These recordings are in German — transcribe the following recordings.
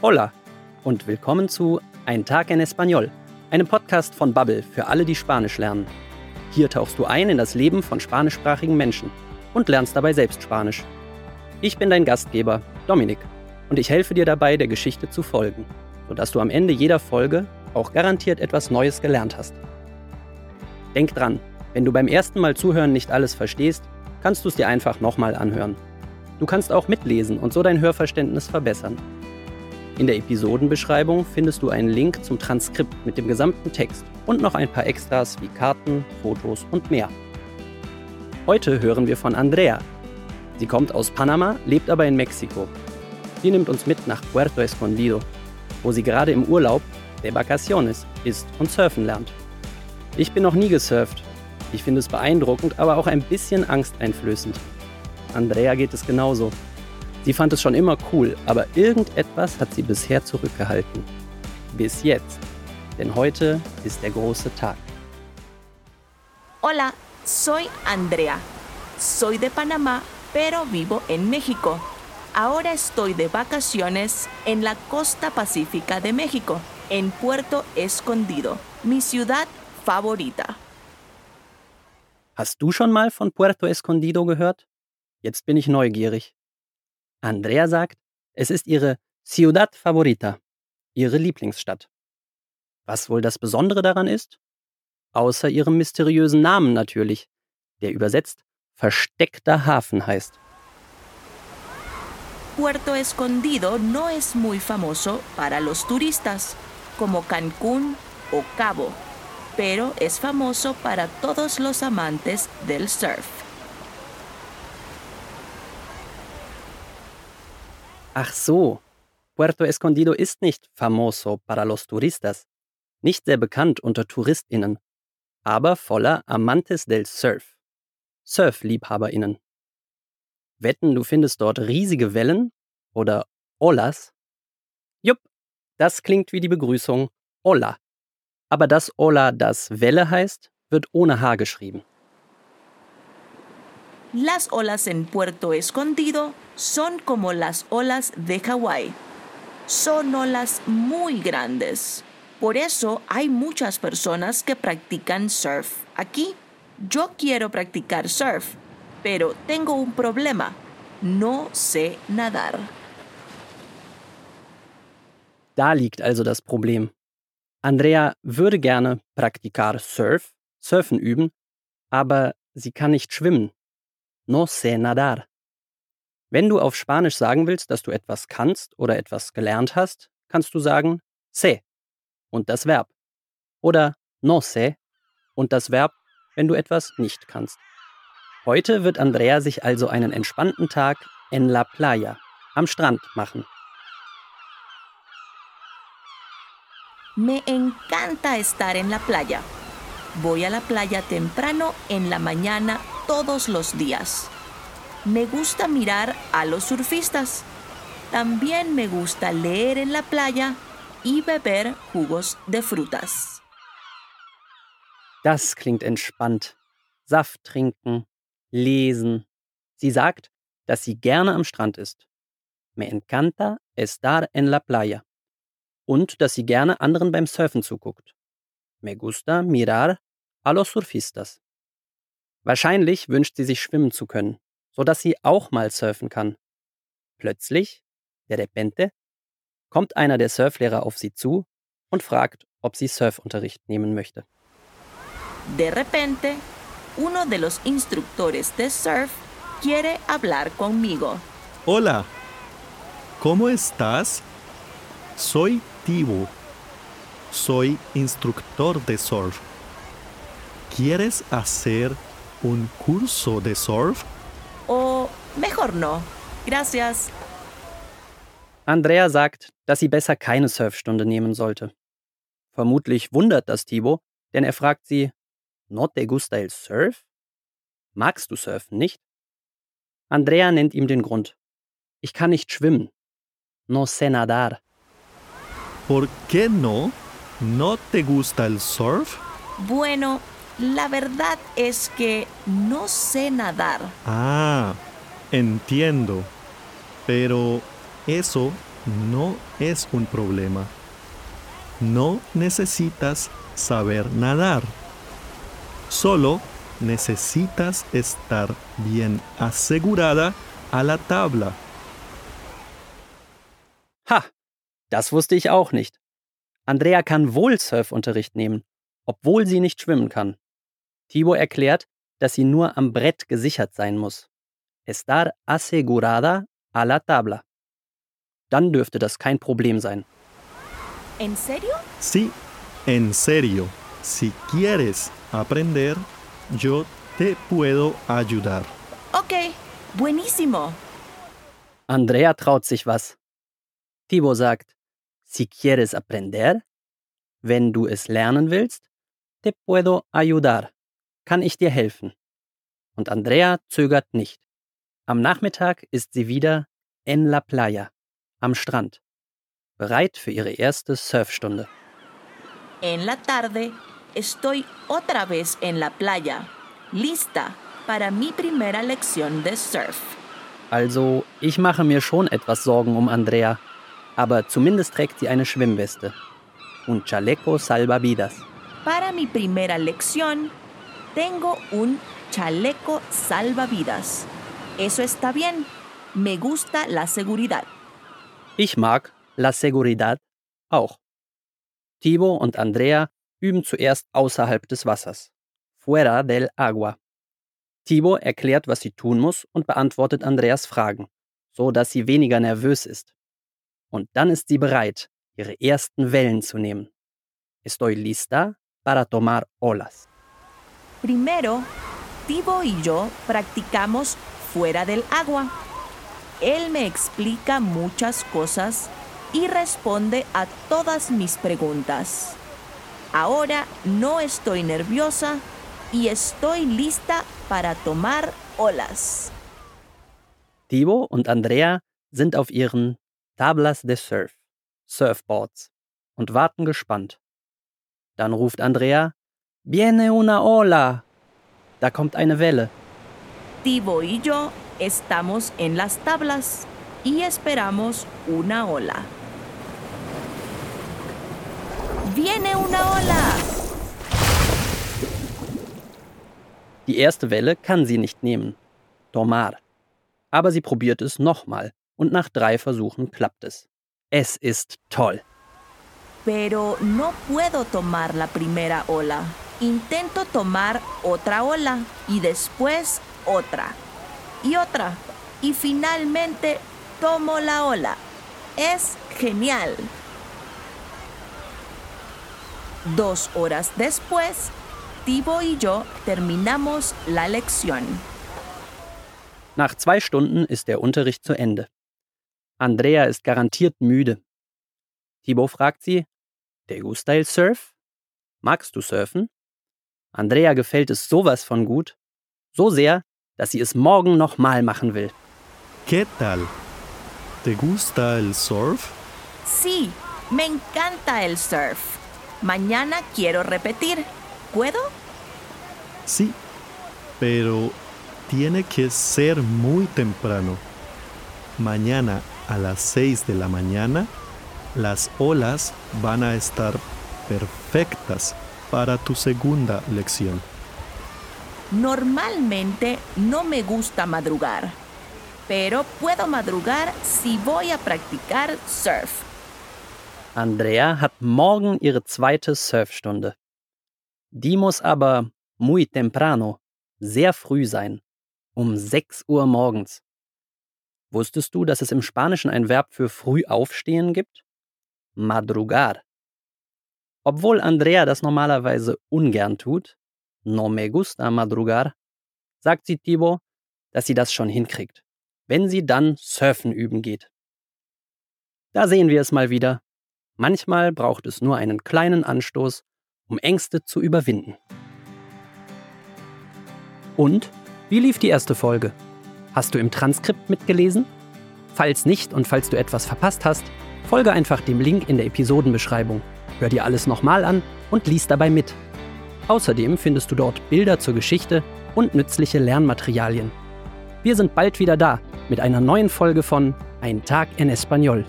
Hola und willkommen zu Ein Tag en Español, einem Podcast von Bubble für alle, die Spanisch lernen. Hier tauchst du ein in das Leben von spanischsprachigen Menschen und lernst dabei selbst Spanisch. Ich bin dein Gastgeber, Dominik, und ich helfe dir dabei, der Geschichte zu folgen, sodass du am Ende jeder Folge auch garantiert etwas Neues gelernt hast. Denk dran, wenn du beim ersten Mal zuhören nicht alles verstehst, kannst du es dir einfach nochmal anhören. Du kannst auch mitlesen und so dein Hörverständnis verbessern. In der Episodenbeschreibung findest du einen Link zum Transkript mit dem gesamten Text und noch ein paar Extras wie Karten, Fotos und mehr. Heute hören wir von Andrea. Sie kommt aus Panama, lebt aber in Mexiko. Sie nimmt uns mit nach Puerto Escondido, wo sie gerade im Urlaub de Vacaciones ist und surfen lernt. Ich bin noch nie gesurft. Ich finde es beeindruckend, aber auch ein bisschen angsteinflößend. Andrea geht es genauso. Sie fand es schon immer cool, aber irgendetwas hat sie bisher zurückgehalten. Bis jetzt. Denn heute ist der große Tag. Hola, soy Andrea. Soy de Panamá, pero vivo en México. Ahora estoy de vacaciones en la costa pacífica de México, en Puerto Escondido, mi ciudad favorita. Hast du schon mal von Puerto Escondido gehört? Jetzt bin ich neugierig. Andrea sagt, es ist ihre Ciudad Favorita, ihre Lieblingsstadt. Was wohl das Besondere daran ist? Außer ihrem mysteriösen Namen natürlich, der übersetzt versteckter Hafen heißt. Puerto Escondido no es muy famoso para los turistas, como Cancún o Cabo, pero es famoso para todos los amantes del surf. Ach so, Puerto Escondido ist nicht famoso para los turistas, nicht sehr bekannt unter TouristInnen, aber voller Amantes del Surf, Surfliebhaberinnen. Wetten, du findest dort riesige Wellen oder Olas? Jupp, das klingt wie die Begrüßung Hola. Aber das Hola, das Welle heißt, wird ohne H geschrieben. Las olas en Puerto Escondido son como las olas de Hawái. Son olas muy grandes. Por eso hay muchas personas que practican surf aquí. Yo quiero practicar surf, pero tengo un problema. No sé nadar. Da liegt also das Problem. Andrea würde gerne praktikar Surf, Surfen üben, aber sie kann nicht schwimmen. No sé nadar. Wenn du auf Spanisch sagen willst, dass du etwas kannst oder etwas gelernt hast, kannst du sagen sé und das Verb. Oder no sé und das Verb, wenn du etwas nicht kannst. Heute wird Andrea sich also einen entspannten Tag en la playa, am Strand machen. Me encanta estar en la playa. Voy a la playa temprano en la mañana todos los días. Me gusta mirar a los surfistas. También me gusta leer en la playa y beber jugos de frutas. Das klingt entspannt. Saft trinken, lesen. Sie sagt, dass sie gerne am Strand ist. Me encanta estar en la playa. Und dass sie gerne anderen beim Surfen zuguckt. Me gusta mirar a los surfistas. Wahrscheinlich wünscht sie sich schwimmen zu können, sodass sie auch mal surfen kann. Plötzlich, de repente, kommt einer der Surflehrer auf sie zu und fragt, ob sie Surfunterricht nehmen möchte. De repente, uno de los instructores de surf quiere hablar conmigo. Hola, ¿cómo estás? Soy Tibo. Soy instructor de surf. ¿Quieres hacer un curso de surf? O mejor no. Gracias. Andrea sagt, dass sie besser keine Surfstunde nehmen sollte. Vermutlich wundert das Thibaut, denn er fragt sie, ¿No te gusta el surf? Magst du surfen nicht? Andrea nennt ihm den Grund. Ich kann nicht schwimmen. No sé nadar. ¿Por qué no? ¿No te gusta el surf? Bueno, la verdad es que no sé nadar. Ah, entiendo. Pero eso no es un problema. No necesitas saber nadar. Solo necesitas estar bien asegurada a la tabla. Ha, das wusste ich auch nicht. Andrea kann wohl Surfunterricht nehmen, obwohl sie nicht schwimmen kann. Tibo erklärt, dass sie nur am Brett gesichert sein muss. Estar asegurada a la tabla. Dann dürfte das kein Problem sein. ¿En serio? Sí, en serio. Si quieres aprender, yo te puedo ayudar. Ok, buenísimo. Andrea traut sich was. Tibo sagt, si quieres aprender, wenn du es lernen willst, te puedo ayudar. Kann ich dir helfen? Und Andrea zögert nicht. Am Nachmittag ist sie wieder en la playa, am Strand, bereit für ihre erste Surfstunde. En la tarde estoy otra vez en la playa, lista para mi primera lección de surf. Also, ich mache mir schon etwas Sorgen um Andrea, aber zumindest trägt sie eine Schwimmweste. Un chaleco salvavidas. Para mi primera lección tengo un chaleco salvavidas. Eso está bien. Me gusta la seguridad. Ich mag La Seguridad auch. Tibo und Andrea üben zuerst außerhalb des Wassers. Fuera del agua. Tibo erklärt, was sie tun muss und beantwortet Andreas Fragen, so dass sie weniger nervös ist. Und dann ist sie bereit, ihre ersten Wellen zu nehmen. Estoy lista para tomar olas. Primero, Tibo y yo practicamos fuera del agua. Él me explica muchas cosas y responde a todas mis preguntas. Ahora no estoy nerviosa y estoy lista para tomar olas. Tibo und Andrea sind auf ihren Tablas de Surf, Surfboards, und warten gespannt. Dann ruft Andrea, Viene una ola! Da kommt eine Welle. Tibo y yo estamos en las tablas y esperamos una ola. ¡Viene una ola! Die erste Welle kann sie nicht nehmen. Tomar. Aber sie probiert es nochmal und nach drei Versuchen klappt es. Es ist toll. Pero no puedo tomar la primera ola. Intento tomar otra ola y después otra y otra y finalmente tomo la ola. Es genial. Dos horas después, Tibo y yo terminamos la lección. Nach zwei Stunden ist der Unterricht zu Ende. Andrea ist garantiert müde. Thibaut fragt sie, ¿Te gusta el surf? Magst du surfen? Andrea gefällt es sowas von gut, so sehr, dass sie es morgen nochmal machen will. ¿Qué tal? ¿Te gusta el surf? Sí, me encanta el surf. Mañana quiero repetir. ¿Puedo? Sí, pero tiene que ser muy temprano. Mañana a las 6 de la mañana, las olas van a estar perfectas para tu segunda lección. Normalmente no me gusta madrugar, pero puedo madrugar si voy a practicar surf. Andrea hat morgen ihre zweite Surfstunde. Die muss aber muy temprano, sehr früh sein, um 6 Uhr morgens. Wusstest du, dass es im Spanischen ein Verb für früh aufstehen gibt? Madrugar. Obwohl Andrea das normalerweise ungern tut, no me gusta madrugar, sagt sie Thibaut, dass sie das schon hinkriegt, wenn sie dann Surfen üben geht. Da sehen wir es mal wieder. Manchmal braucht es nur einen kleinen Anstoß, um Ängste zu überwinden. Und wie lief die erste Folge? Hast du im Transkript mitgelesen? Falls nicht und falls du etwas verpasst hast, folge einfach dem Link in der Episodenbeschreibung. Hör dir alles nochmal an und lies dabei mit. Außerdem findest du dort Bilder zur Geschichte und nützliche Lernmaterialien. Wir sind bald wieder da mit einer neuen Folge von Ein Tag en Español.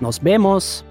Nos vemos.